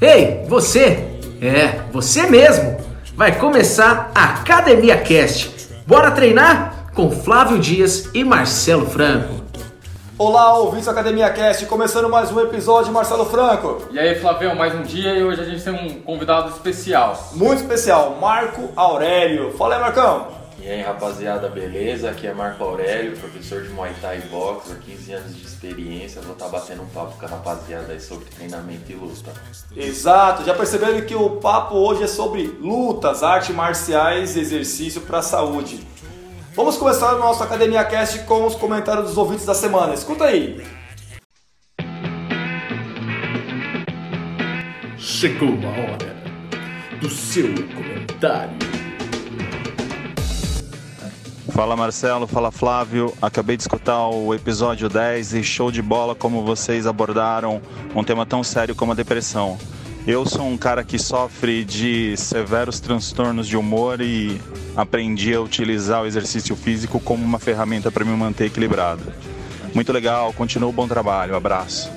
Ei, você! É, você mesmo! Vai começar a Academia Cast. Bora treinar? Com Flávio Dias e Marcelo Franco. Olá, ouvintes da Academia Cast, começando mais um episódio, Marcelo Franco. E aí, Flavião, mais um dia e hoje a gente tem um convidado especial. Muito especial, Marco Aurélio. Fala aí, Marcão. E aí rapaziada, beleza? Aqui é Marco Aurélio, professor de Muay Thai Box, há 15 anos de experiência. Vou estar batendo um papo com a rapaziada aí sobre treinamento e luta. Exato, já perceberam que o papo hoje é sobre lutas, artes marciais e exercício para a saúde. Vamos começar o nosso Academia Cast com os comentários dos ouvintes da semana. Escuta aí. Chegou a hora do seu comentário. Fala Marcelo, fala Flávio. Acabei de escutar o episódio 10 e show de bola como vocês abordaram um tema tão sério como a depressão. Eu sou um cara que sofre de severos transtornos de humor e aprendi a utilizar o exercício físico como uma ferramenta para me manter equilibrado. Muito legal, continua o bom trabalho, abraço.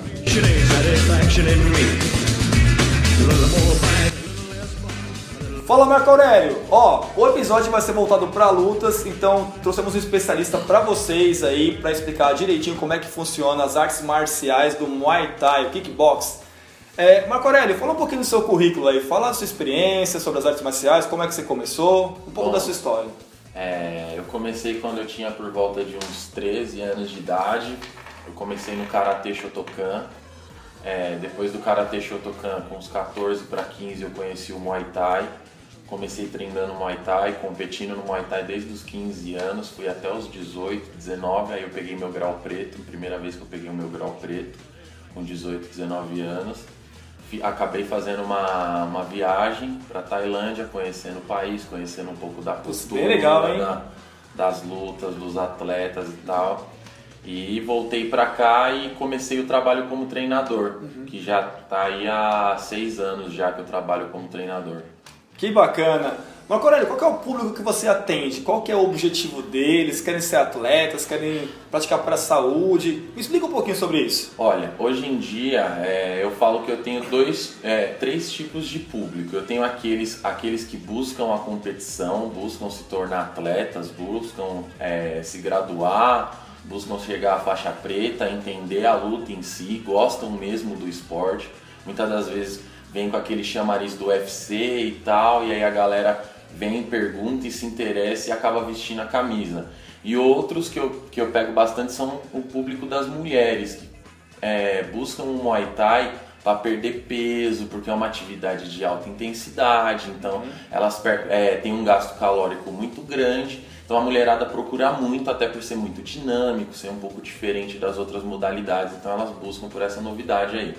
Fala Marco Aurélio, ó, o episódio vai ser voltado para lutas, então trouxemos um especialista para vocês aí para explicar direitinho como é que funciona as artes marciais do Muay Thai, o kickbox. É, Marco Aurélio, fala um pouquinho do seu currículo aí, fala da sua experiência sobre as artes marciais, como é que você começou, um pouco Bom, da sua história. É, eu comecei quando eu tinha por volta de uns 13 anos de idade. Eu comecei no Karatê Shotokan. É, depois do Karatê Shotokan, com uns 14 para 15, eu conheci o Muay Thai. Comecei treinando Muay Thai, competindo no Muay Thai desde os 15 anos, fui até os 18, 19, aí eu peguei meu grau preto, primeira vez que eu peguei o meu grau preto, com 18, 19 anos. Acabei fazendo uma, uma viagem para Tailândia, conhecendo o país, conhecendo um pouco da cultura, legal, da- das lutas, dos atletas e tal. E voltei para cá e comecei o trabalho como treinador, Uhum. que já tá aí há seis anos já que eu trabalho como treinador. Que bacana. Marco Aurélio, qual é o público que você atende? Qual é o objetivo deles? Querem ser atletas? Querem praticar para a saúde? Me explica um pouquinho sobre isso. Olha, hoje em dia é, eu falo que eu tenho dois, é, três tipos de público. Eu tenho aqueles, aqueles que buscam a competição, buscam se tornar atletas, buscam é, se graduar, buscam chegar à faixa preta, entender a luta em si, gostam mesmo do esporte. Muitas das vezes vem com aquele chamariz do UFC e tal, e aí a galera vem, pergunta e se interessa e acaba vestindo a camisa. E outros que eu, que eu pego bastante são o público das mulheres, que é, buscam um Muay Thai para perder peso, porque é uma atividade de alta intensidade, então elas per- é, têm um gasto calórico muito grande. Então a mulherada procura muito, até por ser muito dinâmico, ser um pouco diferente das outras modalidades, então elas buscam por essa novidade aí.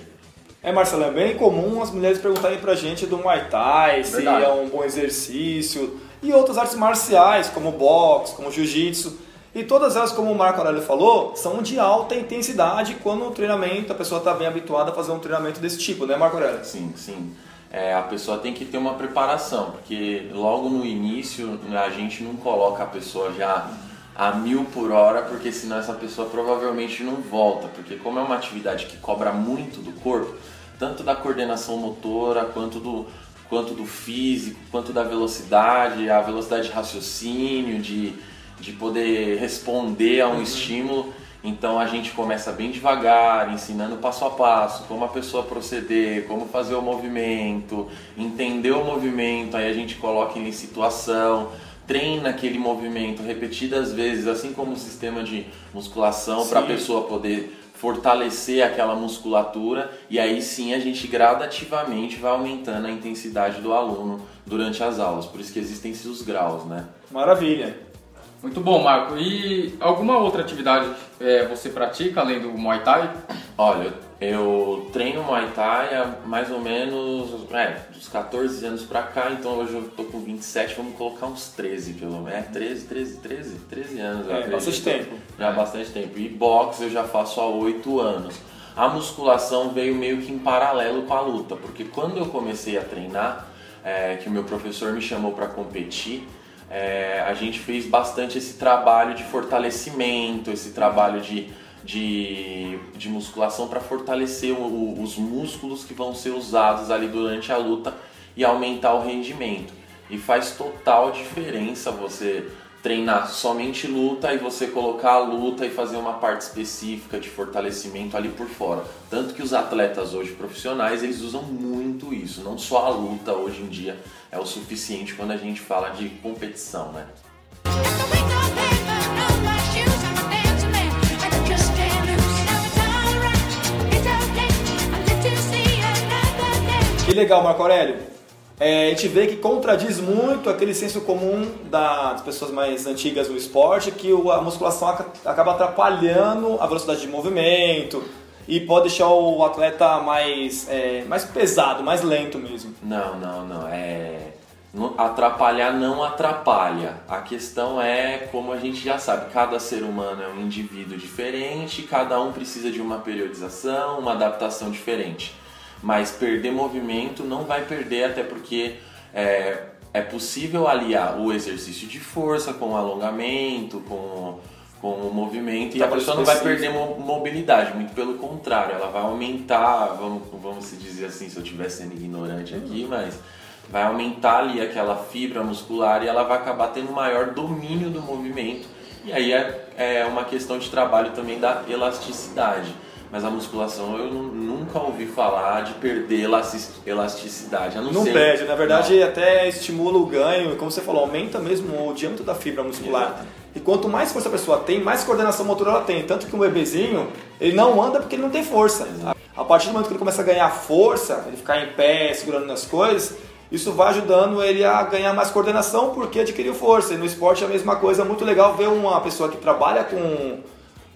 É, Marcelo, é bem comum as mulheres perguntarem pra gente do Muay Thai, se é um bom exercício, e outras artes marciais, como boxe, como jiu-jitsu. E todas elas, como o Marco Aurélio falou, são de alta intensidade quando o treinamento, a pessoa está bem habituada a fazer um treinamento desse tipo, né, Marco Aurélio? Sim, sim. É, a pessoa tem que ter uma preparação, porque logo no início a gente não coloca a pessoa já a mil por hora, porque senão essa pessoa provavelmente não volta, porque como é uma atividade que cobra muito do corpo, tanto da coordenação motora quanto do quanto do físico, quanto da velocidade, a velocidade de raciocínio, de, de poder responder a um estímulo. Então a gente começa bem devagar, ensinando passo a passo, como a pessoa proceder, como fazer o movimento, entender o movimento, aí a gente coloca ele em situação, treina aquele movimento repetidas vezes, assim como o sistema de musculação, para a pessoa poder fortalecer aquela musculatura e aí sim a gente gradativamente vai aumentando a intensidade do aluno durante as aulas. Por isso que existem esses graus, né? Maravilha. Muito bom, Marco. E alguma outra atividade é, você pratica além do Muay Thai? Olha, eu treino Muay Thai há mais ou menos é, dos 14 anos pra cá, então hoje eu tô com 27, vamos colocar uns 13 pelo menos. É, 13, 13, 13, 13 anos. É, acredito. bastante tempo. Já há bastante tempo. E boxe eu já faço há 8 anos. A musculação veio meio que em paralelo com a luta, porque quando eu comecei a treinar, é, que o meu professor me chamou para competir, é, a gente fez bastante esse trabalho de fortalecimento, esse trabalho de de, de musculação para fortalecer o, os músculos que vão ser usados ali durante a luta e aumentar o rendimento. E faz total diferença você treinar somente luta e você colocar a luta e fazer uma parte específica de fortalecimento ali por fora. Tanto que os atletas hoje profissionais, eles usam muito isso, não só a luta hoje em dia é o suficiente quando a gente fala de competição, né? Que legal, Marco Aurélio. É, a gente vê que contradiz muito aquele senso comum das pessoas mais antigas do esporte, que a musculação acaba atrapalhando a velocidade de movimento e pode deixar o atleta mais, é, mais pesado, mais lento mesmo. Não, não, não. É... Atrapalhar não atrapalha. A questão é, como a gente já sabe, cada ser humano é um indivíduo diferente, cada um precisa de uma periodização, uma adaptação diferente mas perder movimento não vai perder, até porque é, é possível aliar o exercício de força com o alongamento, com, com o movimento, e a pessoa não vai perder mobilidade, muito pelo contrário, ela vai aumentar, vamos, vamos se dizer assim, se eu estiver sendo ignorante aqui, mas vai aumentar ali aquela fibra muscular e ela vai acabar tendo maior domínio do movimento. E aí é, é uma questão de trabalho também da elasticidade mas a musculação eu nunca ouvi falar de perder elasticidade. não ser... perde, na verdade não. até estimula o ganho, como você falou, aumenta mesmo o diâmetro da fibra muscular. Exato. E quanto mais força a pessoa tem, mais coordenação motora ela tem. Tanto que um bebezinho, ele não anda porque ele não tem força. Exato. A partir do momento que ele começa a ganhar força, ele ficar em pé, segurando nas coisas, isso vai ajudando ele a ganhar mais coordenação porque adquiriu força. E no esporte é a mesma coisa, é muito legal ver uma pessoa que trabalha com,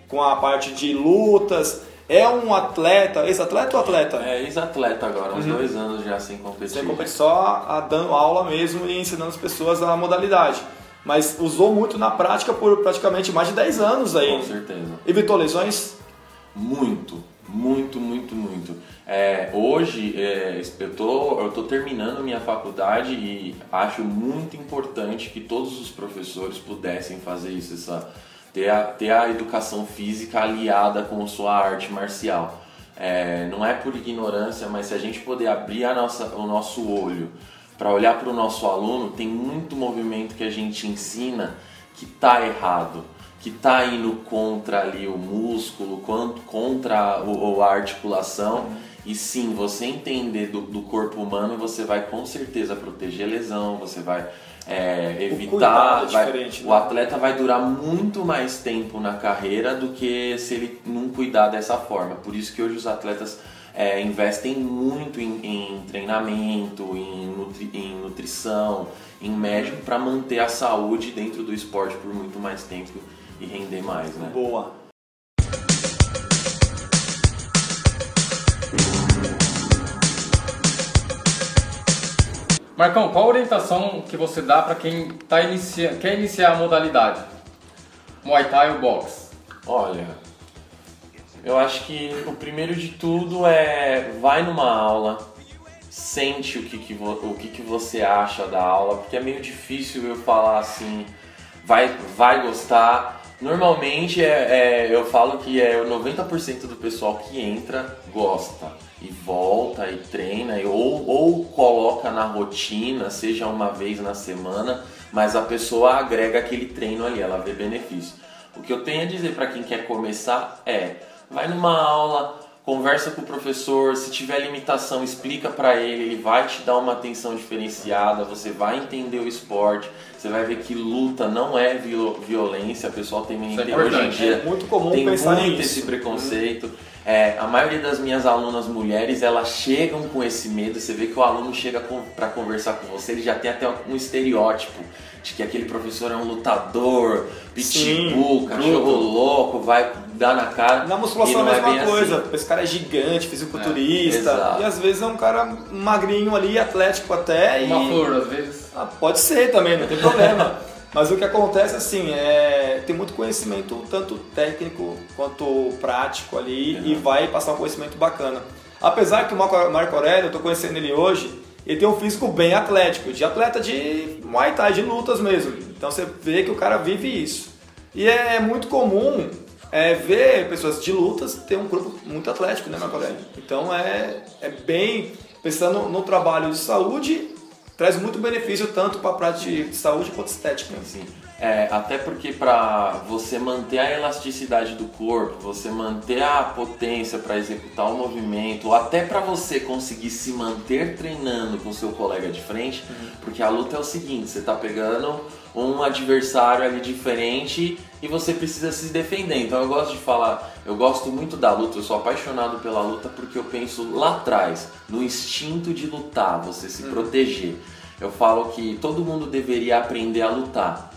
com a parte de lutas, é um atleta, ex-atleta ou atleta? É ex-atleta agora, uns uhum. dois anos já sem competir. Sem competir, só a, dando aula mesmo e ensinando as pessoas a modalidade. Mas usou muito na prática por praticamente mais de 10 anos aí. Com certeza. Evitou lesões? Muito, muito, muito, muito. É, hoje é, eu, tô, eu tô terminando minha faculdade e acho muito importante que todos os professores pudessem fazer isso, essa ter a, ter a educação física aliada com sua arte marcial. É, não é por ignorância, mas se a gente poder abrir a nossa, o nosso olho para olhar para o nosso aluno, tem muito movimento que a gente ensina que está errado, que está indo contra ali o músculo, contra a articulação. E sim, você entender do, do corpo humano, você vai com certeza proteger lesão, você vai é, evitar. O, vai, né? o atleta vai durar muito mais tempo na carreira do que se ele não cuidar dessa forma. Por isso que hoje os atletas é, investem muito em, em treinamento, em, nutri, em, nutrição, em médico para manter a saúde dentro do esporte por muito mais tempo e render mais. Né? Boa. Marcão, qual a orientação que você dá para quem tá inicia... quer iniciar a modalidade? Muay Thai ou boxe? Olha, eu acho que o primeiro de tudo é vai numa aula, sente o que, que, vo... o que, que você acha da aula, porque é meio difícil eu falar assim, vai, vai gostar. Normalmente é, é eu falo que é 90% do pessoal que entra gosta e volta e treina, ou, ou coloca na rotina, seja uma vez na semana, mas a pessoa agrega aquele treino ali, ela vê benefício. O que eu tenho a dizer para quem quer começar é: vai numa aula, conversa com o professor, se tiver limitação, explica para ele, ele vai te dar uma atenção diferenciada, você vai entender o esporte, você vai ver que luta não é violência, o pessoal tem, é hoje em dia é muito comum tem pensar muito nisso. esse preconceito. É, a maioria das minhas alunas mulheres, elas chegam com esse medo. Você vê que o aluno chega para conversar com você, ele já tem até um estereótipo de que aquele professor é um lutador, pitbull, Sim, cachorro louco, vai dar na cara. Na musculação é a mesma é coisa. Assim. Esse cara é gigante, fisiculturista. É, e às vezes é um cara magrinho ali, atlético até. Uma e... flor, às vezes. Ah, pode ser também, não tem problema. Mas o que acontece assim é tem muito conhecimento tanto técnico quanto prático ali uhum. e vai passar um conhecimento bacana. Apesar que o Marco Aurélio, eu estou conhecendo ele hoje, ele tem um físico bem atlético, de atleta de Muay Thai, de lutas mesmo. Então você vê que o cara vive isso. E é muito comum é, ver pessoas de lutas ter um corpo muito atlético, né, Marco Aurélio? Então é, é bem, pensando no trabalho de saúde, traz muito benefício tanto para a prática de saúde quanto estética. Sim. É, até porque para você manter a elasticidade do corpo, você manter a potência para executar o movimento, ou até para você conseguir se manter treinando com seu colega de frente, uhum. porque a luta é o seguinte, você está pegando um adversário ali diferente e você precisa se defender. Então eu gosto de falar, eu gosto muito da luta, eu sou apaixonado pela luta porque eu penso lá atrás, no instinto de lutar, você se uhum. proteger. Eu falo que todo mundo deveria aprender a lutar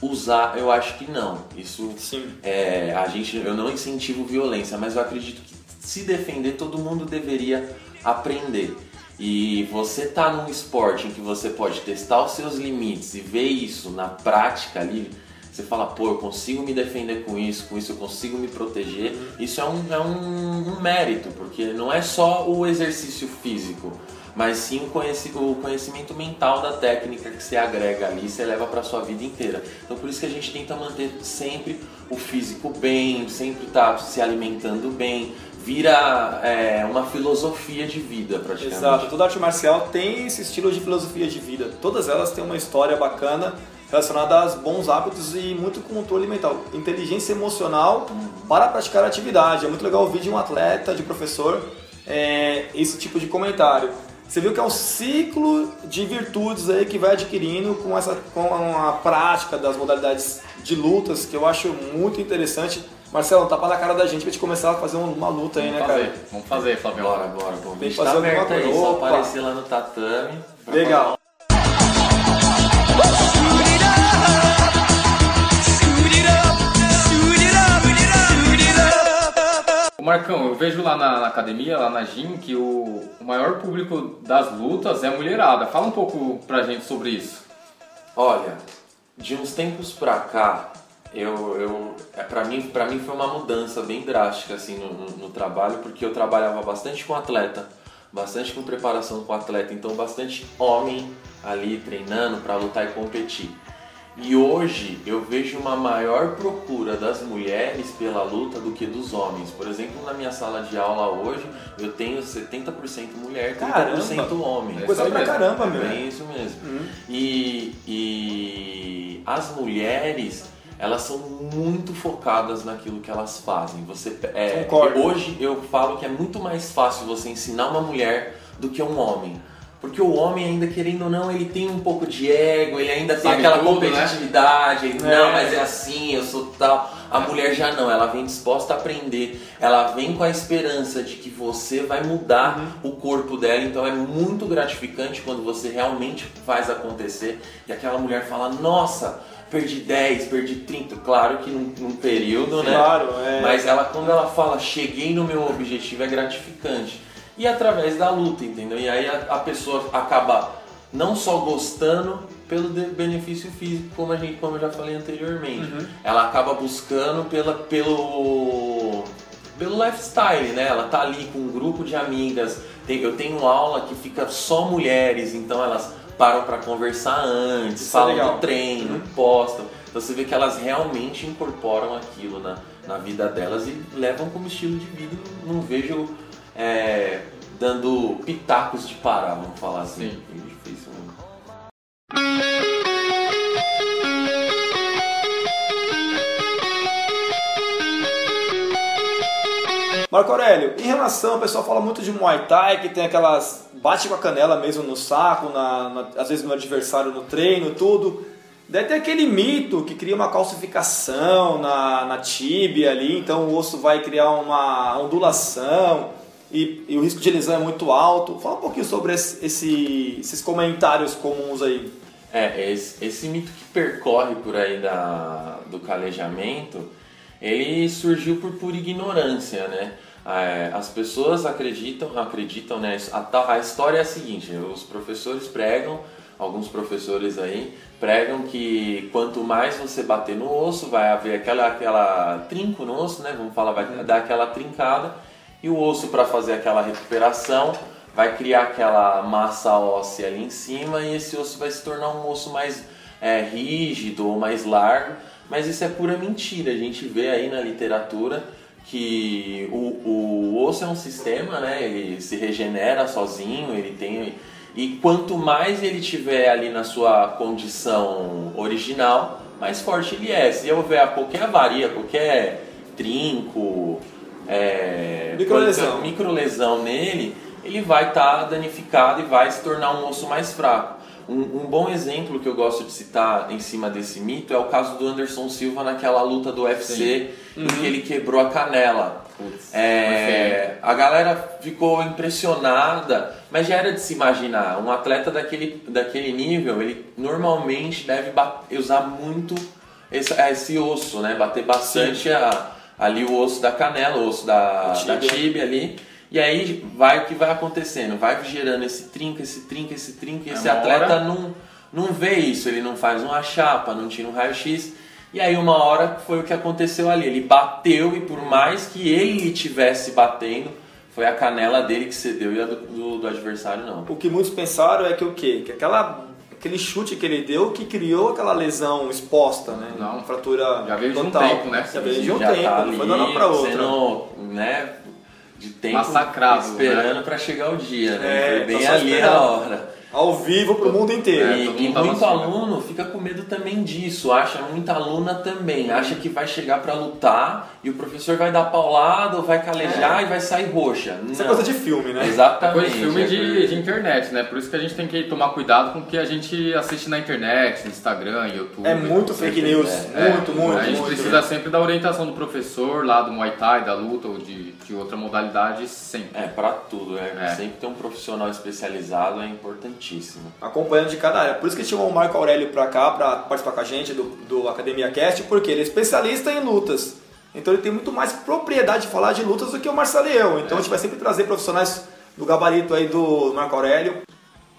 usar, eu acho que não. Isso Sim. é a gente, eu não incentivo violência, mas eu acredito que se defender todo mundo deveria aprender. E você tá num esporte em que você pode testar os seus limites e ver isso na prática ali, você fala, pô, eu consigo me defender com isso, com isso eu consigo me proteger. Uhum. Isso é um, é um, um mérito, porque não é só o exercício físico mas sim o, conhecimento mental da técnica que você agrega ali, você leva para sua vida inteira. Então por isso que a gente tenta manter sempre o físico bem, sempre tá se alimentando bem, vira é, uma filosofia de vida praticamente. Exato, toda arte marcial tem esse estilo de filosofia de vida. Todas elas têm uma história bacana relacionada aos bons hábitos e muito controle mental, inteligência emocional para praticar a atividade. É muito legal ouvir de um atleta, de professor, é, esse tipo de comentário. Você viu que é um ciclo de virtudes aí que vai adquirindo com, essa, com a prática das modalidades de lutas, que eu acho muito interessante. Marcelo, um tapa na cara da gente pra gente começar a fazer uma luta aí, Vamos né, fazer. cara? Vamos fazer, Flávio. Bora, bora. Bom, Tem que tá fazer alguma aberto coisa. aí, só aparecer lá no tatame. Legal. Marcão, eu vejo lá na, na academia, lá na gym, que o, o maior público das lutas é a mulherada. Fala um pouco pra gente sobre isso. Olha, de uns tempos pra cá, eu, eu é, para mim, para mim foi uma mudança bem drástica assim no, no, no trabalho, porque eu trabalhava bastante com atleta, bastante com preparação com atleta, então bastante homem ali treinando para lutar e competir. E hoje eu vejo uma maior procura das mulheres pela luta do que dos homens. Por exemplo, na minha sala de aula hoje, eu tenho 70% mulher, 30% Caramba! homem. É Coisa isso pra caramba, meu. É isso mesmo. Uhum. E, e as mulheres, elas são muito focadas naquilo que elas fazem. Você, é, Concordo. Hoje eu falo que é muito mais fácil você ensinar uma mulher do que um homem. Porque o homem ainda, querendo ou não, ele tem um pouco de ego, ele ainda tem Sabe aquela tudo, né? competitividade, ele, É. não, mas é assim, eu sou tal. A mulher já não, ela vem disposta a aprender, ela vem com a esperança de que você vai mudar Uhum. o corpo dela, então é muito gratificante quando você realmente faz acontecer e aquela mulher fala, nossa, perdi 10, perdi 30, claro que num, num período, né? Claro, é. Mas ela, quando ela fala, cheguei no meu objetivo, é gratificante. E através da luta, entendeu? E aí a, a pessoa acaba não só gostando pelo benefício físico, como, a gente, como eu já falei anteriormente. Ela acaba buscando pela, pelo, pelo lifestyle, né? Ela tá ali com um grupo de amigas. Eu tenho aula que fica só mulheres, então elas param para conversar antes, Isso é falam legal. do treino, postam. Então você vê que elas realmente incorporam aquilo na, na vida delas e levam como estilo de vida. Não vejo é, dando pitacos de parar, vamos falar assim. Sim. Marco Aurélio, em relação, o pessoal fala muito de Muay Thai, que tem aquelas. bate com a canela mesmo no saco, na, na- às vezes no adversário no treino, tudo. Daí tem aquele mito que cria uma calcificação na, na tíbia ali, então o osso vai criar uma ondulação e, e o risco de lesão é muito alto. Fala um pouquinho sobre esse- esse- esses comentários comuns aí. É, esse, esse mito que percorre por aí da, do calejamento, ele surgiu por pura ignorância, né? É, as pessoas acreditam, acreditam, né? A, a história é a seguinte: os professores pregam, alguns professores aí pregam que quanto mais você bater no osso, vai haver aquela, aquela trinco no osso, né? Vamos falar, vai dar aquela trincada e o osso para fazer aquela recuperação vai criar aquela massa óssea ali em cima e esse osso vai se tornar um osso mais é, rígido ou mais largo Mas isso é pura mentira. A gente vê aí na literatura que o, o osso é um sistema, né? Ele se regenera sozinho, ele tem e quanto mais ele tiver ali na sua condição original, mais forte ele é. Se houver qualquer avaria, qualquer trinco, é, Microlesão. microlesão nele, ele vai estar danificado e vai se tornar um osso mais fraco. Um, um bom exemplo que eu gosto de citar em cima desse mito é o caso do Anderson Silva naquela luta do UFC em que ele quebrou a canela. Putz, É, a galera ficou impressionada, mas já era de se imaginar. Um atleta daquele, daquele nível, ele normalmente deve usar muito esse, esse osso, né? Bater bastante a- ali o osso da canela, o osso da, da Tíbia. ali. E aí vai o que vai acontecendo, vai gerando esse trinca, esse trinca, esse trinca, e esse atleta não, não vê isso, ele não faz uma chapa, não tira um raio-x. E aí uma hora foi o que aconteceu ali, ele bateu e por mais que ele tivesse batendo, foi a canela dele que cedeu e a do, do- do adversário não. O que muitos pensaram é que o quê? Que aquela, aquele chute que ele deu que criou aquela lesão exposta, né? Não. Uma fratura Já veio de um total. tempo, né? Já veio de um Já tempo, tá não foi ali de uma hora pra outra. Sendo, né, de tempo Massacrado, esperando né? pra chegar o dia, né? É, foi bem tá ali a esperando. hora. Ao vivo pro mundo inteiro. É, E, e tava muito aluno fica com medo também disso, acha, muita aluna também, acha que vai chegar pra lutar e o professor vai dar paulada, ou vai calejar e vai sair roxa. Isso é Não. coisa de filme, né? Exatamente. Coisa de filme é de, de internet, né? Por isso que a gente tem que tomar cuidado com o que a gente assiste na internet, no Instagram, YouTube. É muito fake news. É, muito, muito, A gente muito. precisa sempre da orientação do professor lá do Muay Thai, da luta ou de, de outra modalidade, sempre. É, pra tudo, né? É. Sempre ter um profissional especializado é importantíssimo. Acompanhando de cada área. Por isso que chamou o Marco Aurélio pra cá, pra participar com a gente do, do Academia Cast, porque ele é especialista em lutas. Então ele tem muito mais propriedade de falar de lutas do que o Marcelo e eu. Então a gente vai sempre trazer profissionais do gabarito aí do Marco Aurélio.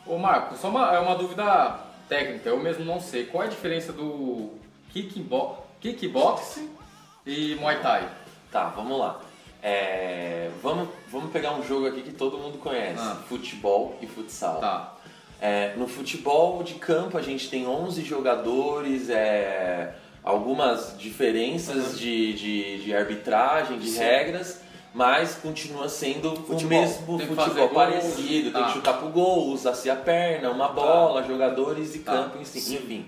Ô Marco, só uma, é uma dúvida técnica, eu mesmo não sei. Qual é a diferença do kickbo kickboxing e Muay Thai? Tá, vamos lá. É, vamos, vamos pegar um jogo aqui que todo mundo conhece: Ah. futebol e futsal. Tá. É, no futebol de campo a gente tem 11 jogadores, é, algumas diferenças de, de, de arbitragem, de Sim. regras, mas continua sendo o Futebol. mesmo Tem futebol parecido, tem Tá. que chutar pro gol, usar-se a perna, uma bola, jogadores e Tá. campo, enfim. enfim.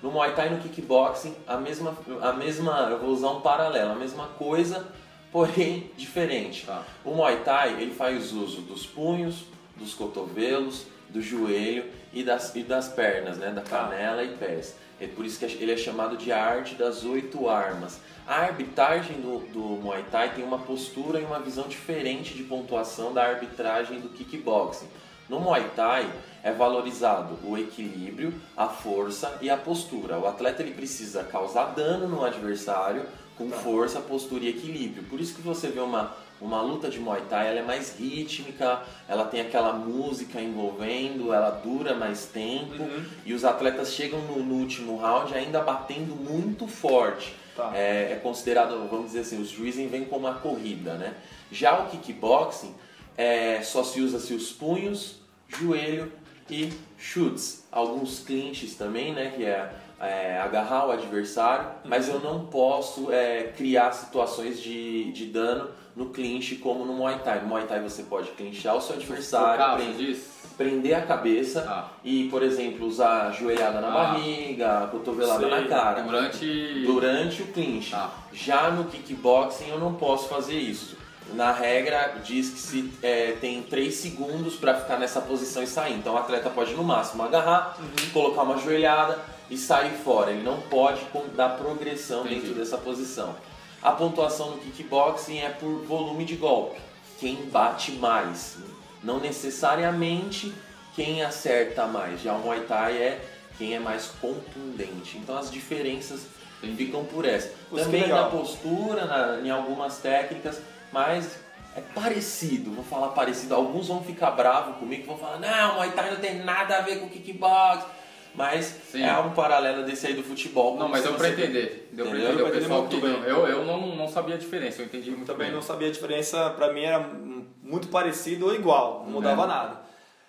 No Muay Thai e no kickboxing, a mesma, a mesma, eu vou usar um paralelo, a mesma coisa, porém diferente. Tá. O Muay Thai ele faz uso dos punhos, dos cotovelos, do joelho e das, e das pernas, né? da canela e pés. É por isso que ele é chamado de arte das oito armas. A arbitragem do, do Muay Thai tem uma postura e uma visão diferente de pontuação da arbitragem do kickboxing. No Muay Thai é valorizado o equilíbrio, a força e a postura. O atleta ele precisa causar dano no adversário com força, postura e equilíbrio. Por isso que você vê uma, uma luta de Muay Thai, ela é mais rítmica, ela tem aquela música envolvendo, ela dura mais tempo e os atletas chegam no, no último round ainda batendo muito forte. Tá. É, é considerado, vamos dizer assim, os juízes vêm como uma corrida, né? Já o kickboxing é, só se usa-se os punhos, joelho e chutes. Alguns clinches também, né? Que é, é, agarrar o adversário, mas eu não posso é, criar situações de, de dano no clinch como no Muay Thai. No Muay Thai você pode clinchar o seu adversário, prender, prender a cabeça Ah. e, por exemplo, usar joelhada na Ah. barriga, cotovelada Sei. na cara Durante. durante o clinch. Tá. Já no kickboxing eu não posso fazer isso. Na regra diz que se é, tem 3 segundos para ficar nessa posição e sair. Então o atleta pode no máximo agarrar, Uhum. colocar uma joelhada e sair fora. Ele não pode dar progressão Entendi. dentro dessa posição. A pontuação no kickboxing é por volume de golpe. Quem bate mais. Não necessariamente quem acerta mais. Já o Muay Thai é quem é mais contundente. Então as diferenças ficam por essa. Isso Também na postura, na- em algumas técnicas, mas é parecido, vou falar parecido. Alguns vão ficar bravos comigo, vão falar, não, Muay Thai não tem nada a ver com kickbox. Mas Sim. é um paralelo desse aí do futebol. Não, mas deu pra entender. Deu pra entender o Deu pra entender que. muito bem. Eu, eu não, não sabia a diferença, eu entendi muito Também bem. não sabia a diferença, pra mim era muito parecido ou igual, não mudava nada.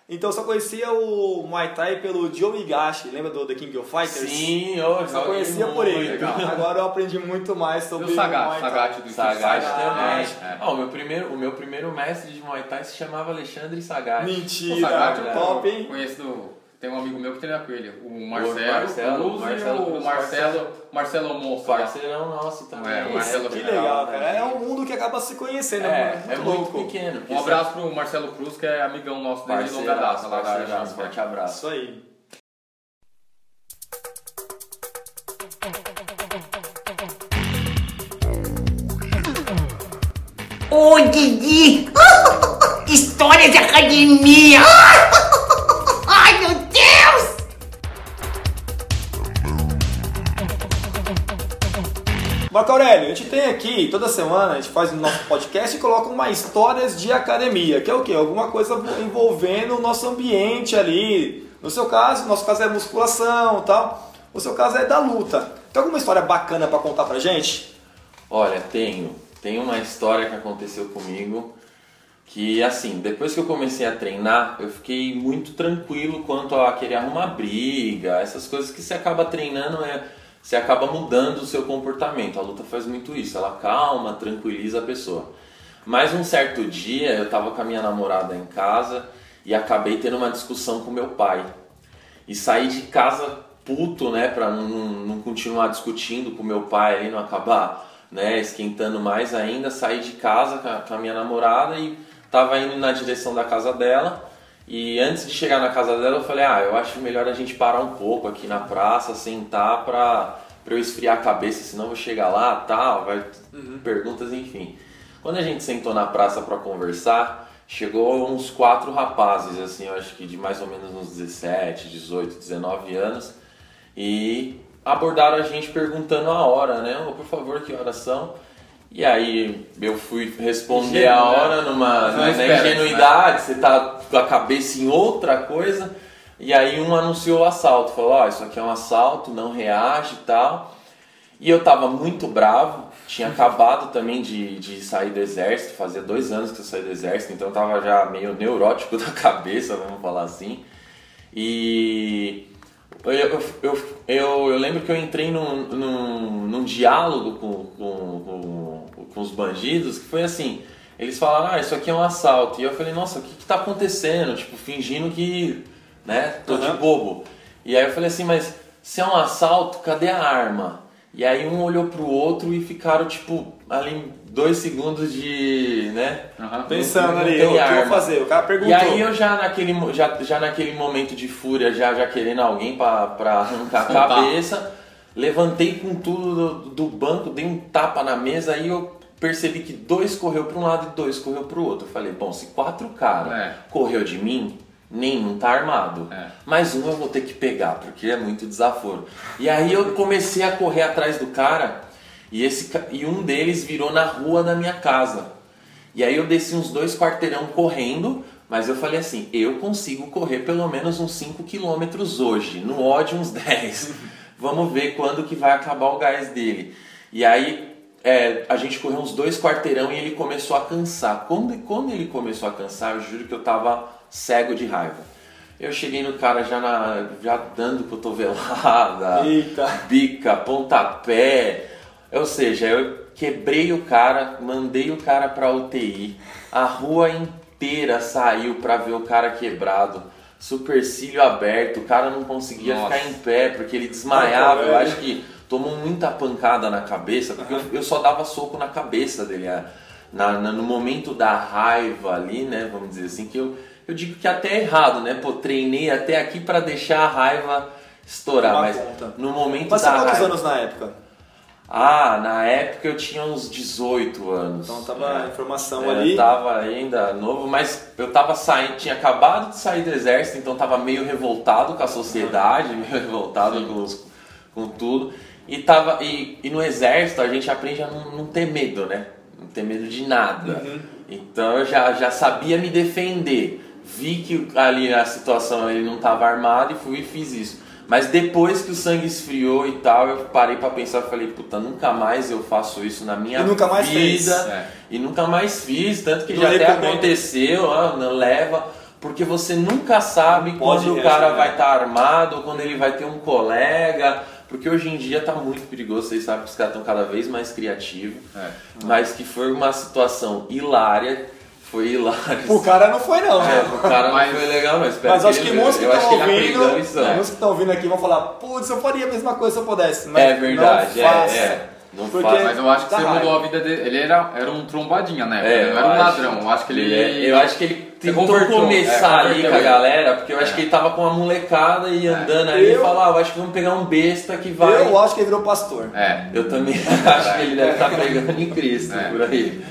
Então eu só conhecia o Muay Thai pelo Joe Higashi, lembra do The King of Fighters? Sim, eu Só conhecia por ele. legal. Agora eu aprendi muito mais sobre o Sagat, Muay Thai. Sagat do Sagat também. É. Ah, o, meu primeiro, o meu primeiro mestre de Muay Thai se chamava Alexandre Sagat. O Mentira, Sagat, eu top, hein? conheço do... Tem um amigo meu que treina com ele, o Marcelo, Marcelo, Cruz Marcelo e o Cruz, Marcelo, Marcelo Monstro. lá. Parceirão nosso também. É, o Marcelo Que Legal, legal, né, cara. É um mundo que acaba se conhecendo, É, muito é muito louco. pequeno. Um abraço pro Marcelo Cruz, que é amigão nosso desde longa data parceiraço, forte abraço. Isso aí. Ô, Didi! História de academia! Marco Aurélio, a gente tem aqui, toda semana, a gente faz no nosso podcast e coloca uma histórias de academia, que é o quê? Alguma coisa envolvendo o nosso ambiente ali. No seu caso, no nosso caso é musculação tal. No seu caso é da luta. Tem alguma história bacana pra contar pra gente? Olha, tenho. Tem uma história que aconteceu comigo que, assim, depois que eu comecei a treinar, eu fiquei muito tranquilo quanto a querer arrumar briga, essas coisas que você acaba treinando, é, você acaba mudando o seu comportamento. A luta faz muito isso, ela calma, tranquiliza a pessoa. Mas um certo dia eu tava com a minha namorada em casa e acabei tendo uma discussão com meu pai. E saí de casa puto, né, pra não, não continuar discutindo com meu pai aí, não acabar, né, esquentando mais ainda. Saí de casa com a, com a minha namorada e tava indo na direção da casa dela. E antes de chegar na casa dela, eu falei: Ah, eu acho melhor a gente parar um pouco aqui na praça, sentar pra, pra eu esfriar a cabeça, senão eu vou chegar lá, tal, vai perguntas, enfim. Quando a gente sentou na praça pra conversar, chegou uns quatro rapazes, assim, eu acho que de mais ou menos uns 17, 18, 19 anos, e abordaram a gente perguntando a hora, né? Oh, por favor, que horas são? E aí eu fui responder a né? hora numa espera, ingenuidade, você tá com a cabeça em outra coisa. E aí um anunciou o assalto, falou, ó, isso aqui é um assalto, não reage e tal. E eu tava muito bravo, tinha acabado também de, de sair do exército, fazia dois anos que eu saí do exército, então eu tava já meio neurótico da cabeça, vamos falar assim. E eu, eu, eu, eu, eu lembro que eu entrei num, num, num diálogo com, com, com, com os bandidos, que foi assim, eles falaram, ah, isso aqui é um assalto. E eu falei, nossa, o que que tá acontecendo? Tipo, fingindo que, né, tô de Aham. bobo. E aí eu falei assim, mas se é um assalto, cadê a arma? E aí um olhou pro outro e ficaram, tipo, ali em dois segundos de, né? Aham. Pensando ali, o que eu vou fazer? O cara perguntou. E aí eu já naquele, já, já naquele momento de fúria, já, já querendo alguém pra, pra arrancar a cabeça, levantei com tudo do, do banco, dei um tapa na mesa, aí eu percebi que dois correu para um lado e dois correu para o outro. Eu falei, bom, se quatro caras É. correu de mim, nenhum tá armado. É. Mais um eu vou ter que pegar, porque é muito desaforo. E aí eu comecei a correr atrás do cara e, esse, e um deles virou na rua da minha casa. E aí eu desci uns dois quarteirão correndo, mas eu falei assim, eu consigo correr pelo menos uns 5 quilômetros hoje, no ódio uns 10. Vamos ver quando que vai acabar o gás dele. E aí é, a gente correu uns dois quarteirão e ele começou a cansar. Quando, quando ele começou a cansar, eu juro que eu tava cego de raiva. Eu cheguei no cara já, na, já dando cotovelada, Eita. bica, pontapé. Ou seja, eu quebrei o cara, mandei o cara pra UTI. A rua inteira saiu pra ver o cara quebrado. Supercílio aberto, o cara não conseguia Nossa. ficar em pé porque ele desmaiava. Eu acho que tomou muita pancada na cabeça, porque eu, eu só dava soco na cabeça dele. é. Na, na- no momento da raiva ali, né? Vamos dizer assim, que eu, eu digo que até é errado, né? Pô, treinei até aqui pra deixar a raiva estourar. Tomar Mas conta. no momento Mas você da quantos raiva. anos na época? Ah, na época eu tinha uns 18 anos. Então tava a informação É, ali. Eu tava ainda novo, mas eu tava saindo, tinha acabado de sair do exército, então tava meio revoltado com a sociedade, meio revoltado com, os- com tudo. E, tava, e, e no exército a gente aprende a não, não ter medo, né? Não ter medo de nada. Então eu já, já sabia me defender. Vi que ali a situação ele não tava armado e fui e fiz isso. Mas depois que o sangue esfriou e tal, eu parei pra pensar e falei, puta, nunca mais eu faço isso na minha E nunca mais vida. fez. É. E nunca mais fiz, tanto que Não já até recomendo. aconteceu, leva Porque você nunca sabe quando o cara vai estar armado, ou quando ele vai ter um colega. Porque hoje em dia tá muito perigoso, vocês sabem que os caras estão cada vez mais criativos. É. Mas que foi uma situação hilária. Foi hilário. O cara não foi não, É, o cara não Mas- foi legal, não. Espero Mas acho que ele- muitos que estão ele ouvindo, muitos que estão ouvindo aqui vão falar, putz, eu faria a mesma coisa se eu pudesse. Mas É verdade, não é, faça. é. Não Porque- faz. Mas eu acho que você raiva. mudou a vida dele. Ele era, era um trombadinha, né? É, não era um acho. ladrão. Eu acho que ele. é- eu acho que ele tentou convertou, começar é, ali com a ele. galera, porque eu acho É. que ele tava com uma molecada e andando ali Eu- e falava, acho que vamos pegar um besta que vai. Eu acho que ele virou pastor. É. Eu também acho que ele deve estar pregando em Cristo É. por aí.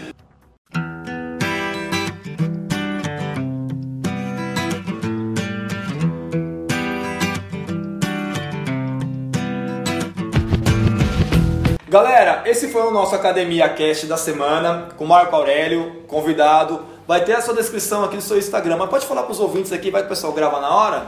Galera, esse foi o nosso Academia Cast da semana com o Marco Aurélio, convidado. Vai ter a sua descrição aqui no seu Instagram, mas pode falar para os ouvintes aqui, vai que o pessoal grava na hora?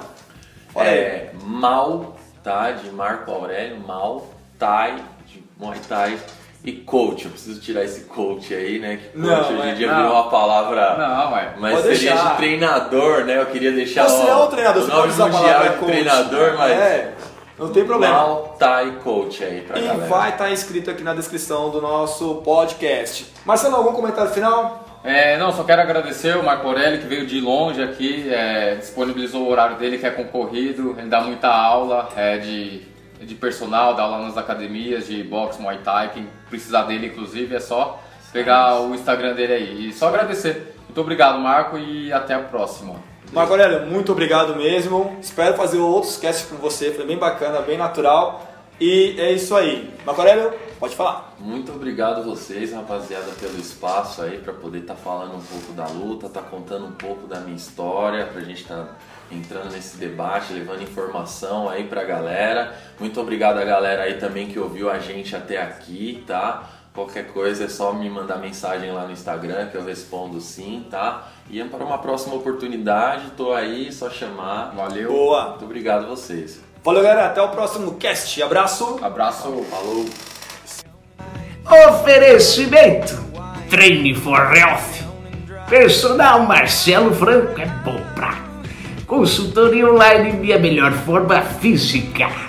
Aí. É, mal, tá? De Marco Aurélio, mal, Thai, de Muay Thai e coach. Eu preciso tirar esse coach aí, né? Que coach Não, hoje em mas- dia não. virou uma palavra. Não, ué. Mas Pode seria deixar. de treinador, né? Eu queria deixar Você ó, é o treinador, o você nome pode usar a mundial palavra de coach. treinador, mas É, não tem problema. Mal Thai Coach aí pra E galera. vai estar inscrito aqui na descrição do nosso podcast. Marcelo, algum comentário final? É, não, só quero agradecer o Marco Aurélio que veio de longe aqui, é, disponibilizou o horário dele que é concorrido, ele dá muita aula é, de, de personal, dá aula nas academias de boxe, muay thai, quem precisar dele inclusive é só pegar o Instagram dele aí. E só agradecer. Muito obrigado Marco e até a próxima. Marco muito obrigado mesmo. Espero fazer outros casts com você, foi bem bacana, bem natural. E é isso aí. Marco Aurélio, pode falar. Muito obrigado vocês, rapaziada, pelo espaço aí para poder estar falando um pouco da luta, tá contando um pouco da minha história, pra gente estar entrando nesse debate, levando informação aí pra galera. Muito obrigado a galera aí também que ouviu a gente até aqui, tá? Qualquer coisa é só me mandar mensagem lá no Instagram que eu respondo sim, tá? E para uma próxima oportunidade, tô aí, só chamar. Valeu, Boa. Muito obrigado a vocês. Valeu, galera. Até o próximo cast. Abraço. abraço. Falou! Oferecimento: Treine for Health. Personal Marcelo Franco é bom pra. Consultoria online minha melhor forma física.